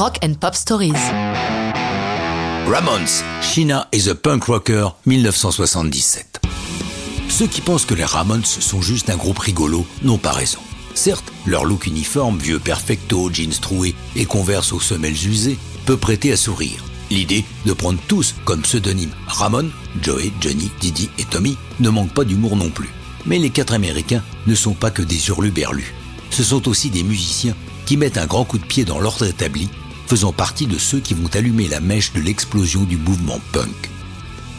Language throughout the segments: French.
Rock and Pop Stories. Ramones, China is a punk rocker, 1977. Ceux qui pensent que les Ramones sont juste un groupe rigolo n'ont pas raison. Certes, leur look uniforme, vieux perfecto, jeans troués et converse aux semelles usées, peut prêter à sourire. L'idée de prendre tous comme pseudonyme Ramon, Joey, Johnny, Didi et Tommy ne manque pas d'humour non plus. Mais les quatre Américains ne sont pas que des hurluberlus. Ce sont aussi des musiciens qui mettent un grand coup de pied dans l'ordre établi, faisant partie de ceux qui vont allumer la mèche de l'explosion du mouvement punk.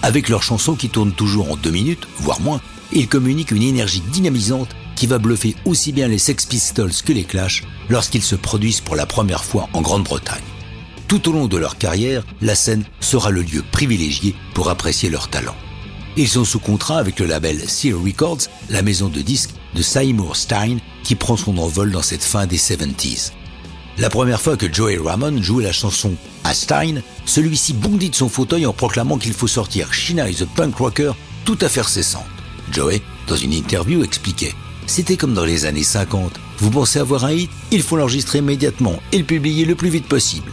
Avec leurs chansons qui tournent toujours en deux minutes, voire moins, ils communiquent une énergie dynamisante qui va bluffer aussi bien les Sex Pistols que les Clash lorsqu'ils se produisent pour la première fois en Grande-Bretagne. Tout au long de leur carrière, la scène sera le lieu privilégié pour apprécier leur talent. Ils sont sous contrat avec le label Seal Records, la maison de disques de Seymour Stein, qui prend son envol dans cette fin des 70s. La première fois que Joey Ramone jouait la chanson à Stein, celui-ci bondit de son fauteuil en proclamant qu'il faut sortir China is a punk rocker tout à fait cessante. Joey, dans une interview, expliquait C'était comme dans les années 50. Vous pensez avoir un hit? Il faut l'enregistrer immédiatement et le publier le plus vite possible.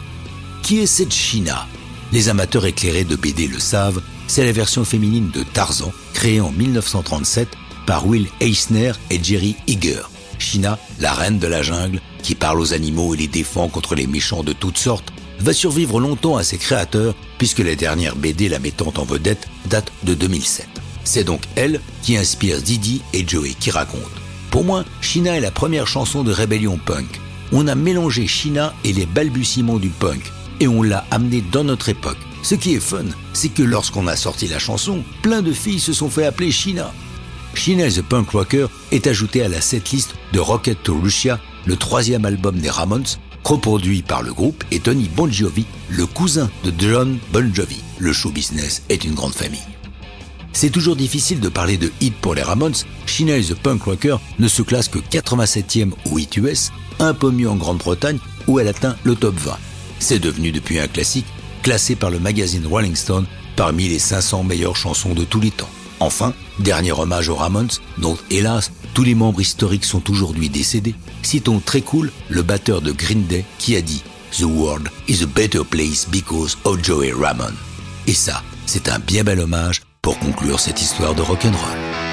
Qui est cette China Les amateurs éclairés de BD le savent, c'est la version féminine de Tarzan, créée en 1937 par Will Eisner et Jerry Eager. China, la reine de la jungle, qui parle aux animaux et les défend contre les méchants de toutes sortes, va survivre longtemps à ses créateurs puisque la dernière BD la mettant en vedette date de 2007. C'est donc elle qui inspire Didi et Joey qui racontent. Pour moi, China est la première chanson de rébellion punk. On a mélangé China et les balbutiements du punk et on l'a amené dans notre époque. Ce qui est fun, c'est que lorsqu'on a sorti la chanson, plein de filles se sont fait appeler China. China the Punk Rocker est ajouté à la setlist de Rocket to Russia, le troisième album des Ramones, coproduit par le groupe et Tony Bon Jovi, le cousin de John Bon Jovi. Le show business est une grande famille. C'est toujours difficile de parler de hit pour les Ramones. China the Punk Rocker ne se classe que 87e au hit US, un peu mieux en Grande-Bretagne où elle atteint le top 20. C'est devenu depuis un classique, classé par le magazine Rolling Stone parmi les 500 meilleures chansons de tous les temps. Enfin, dernier hommage aux Ramones, dont hélas tous les membres historiques sont aujourd'hui décédés. Citons très cool le batteur de Green Day qui a dit The world is a better place because of Joey Ramone. Et ça, c'est un bien bel hommage pour conclure cette histoire de rock'n'roll.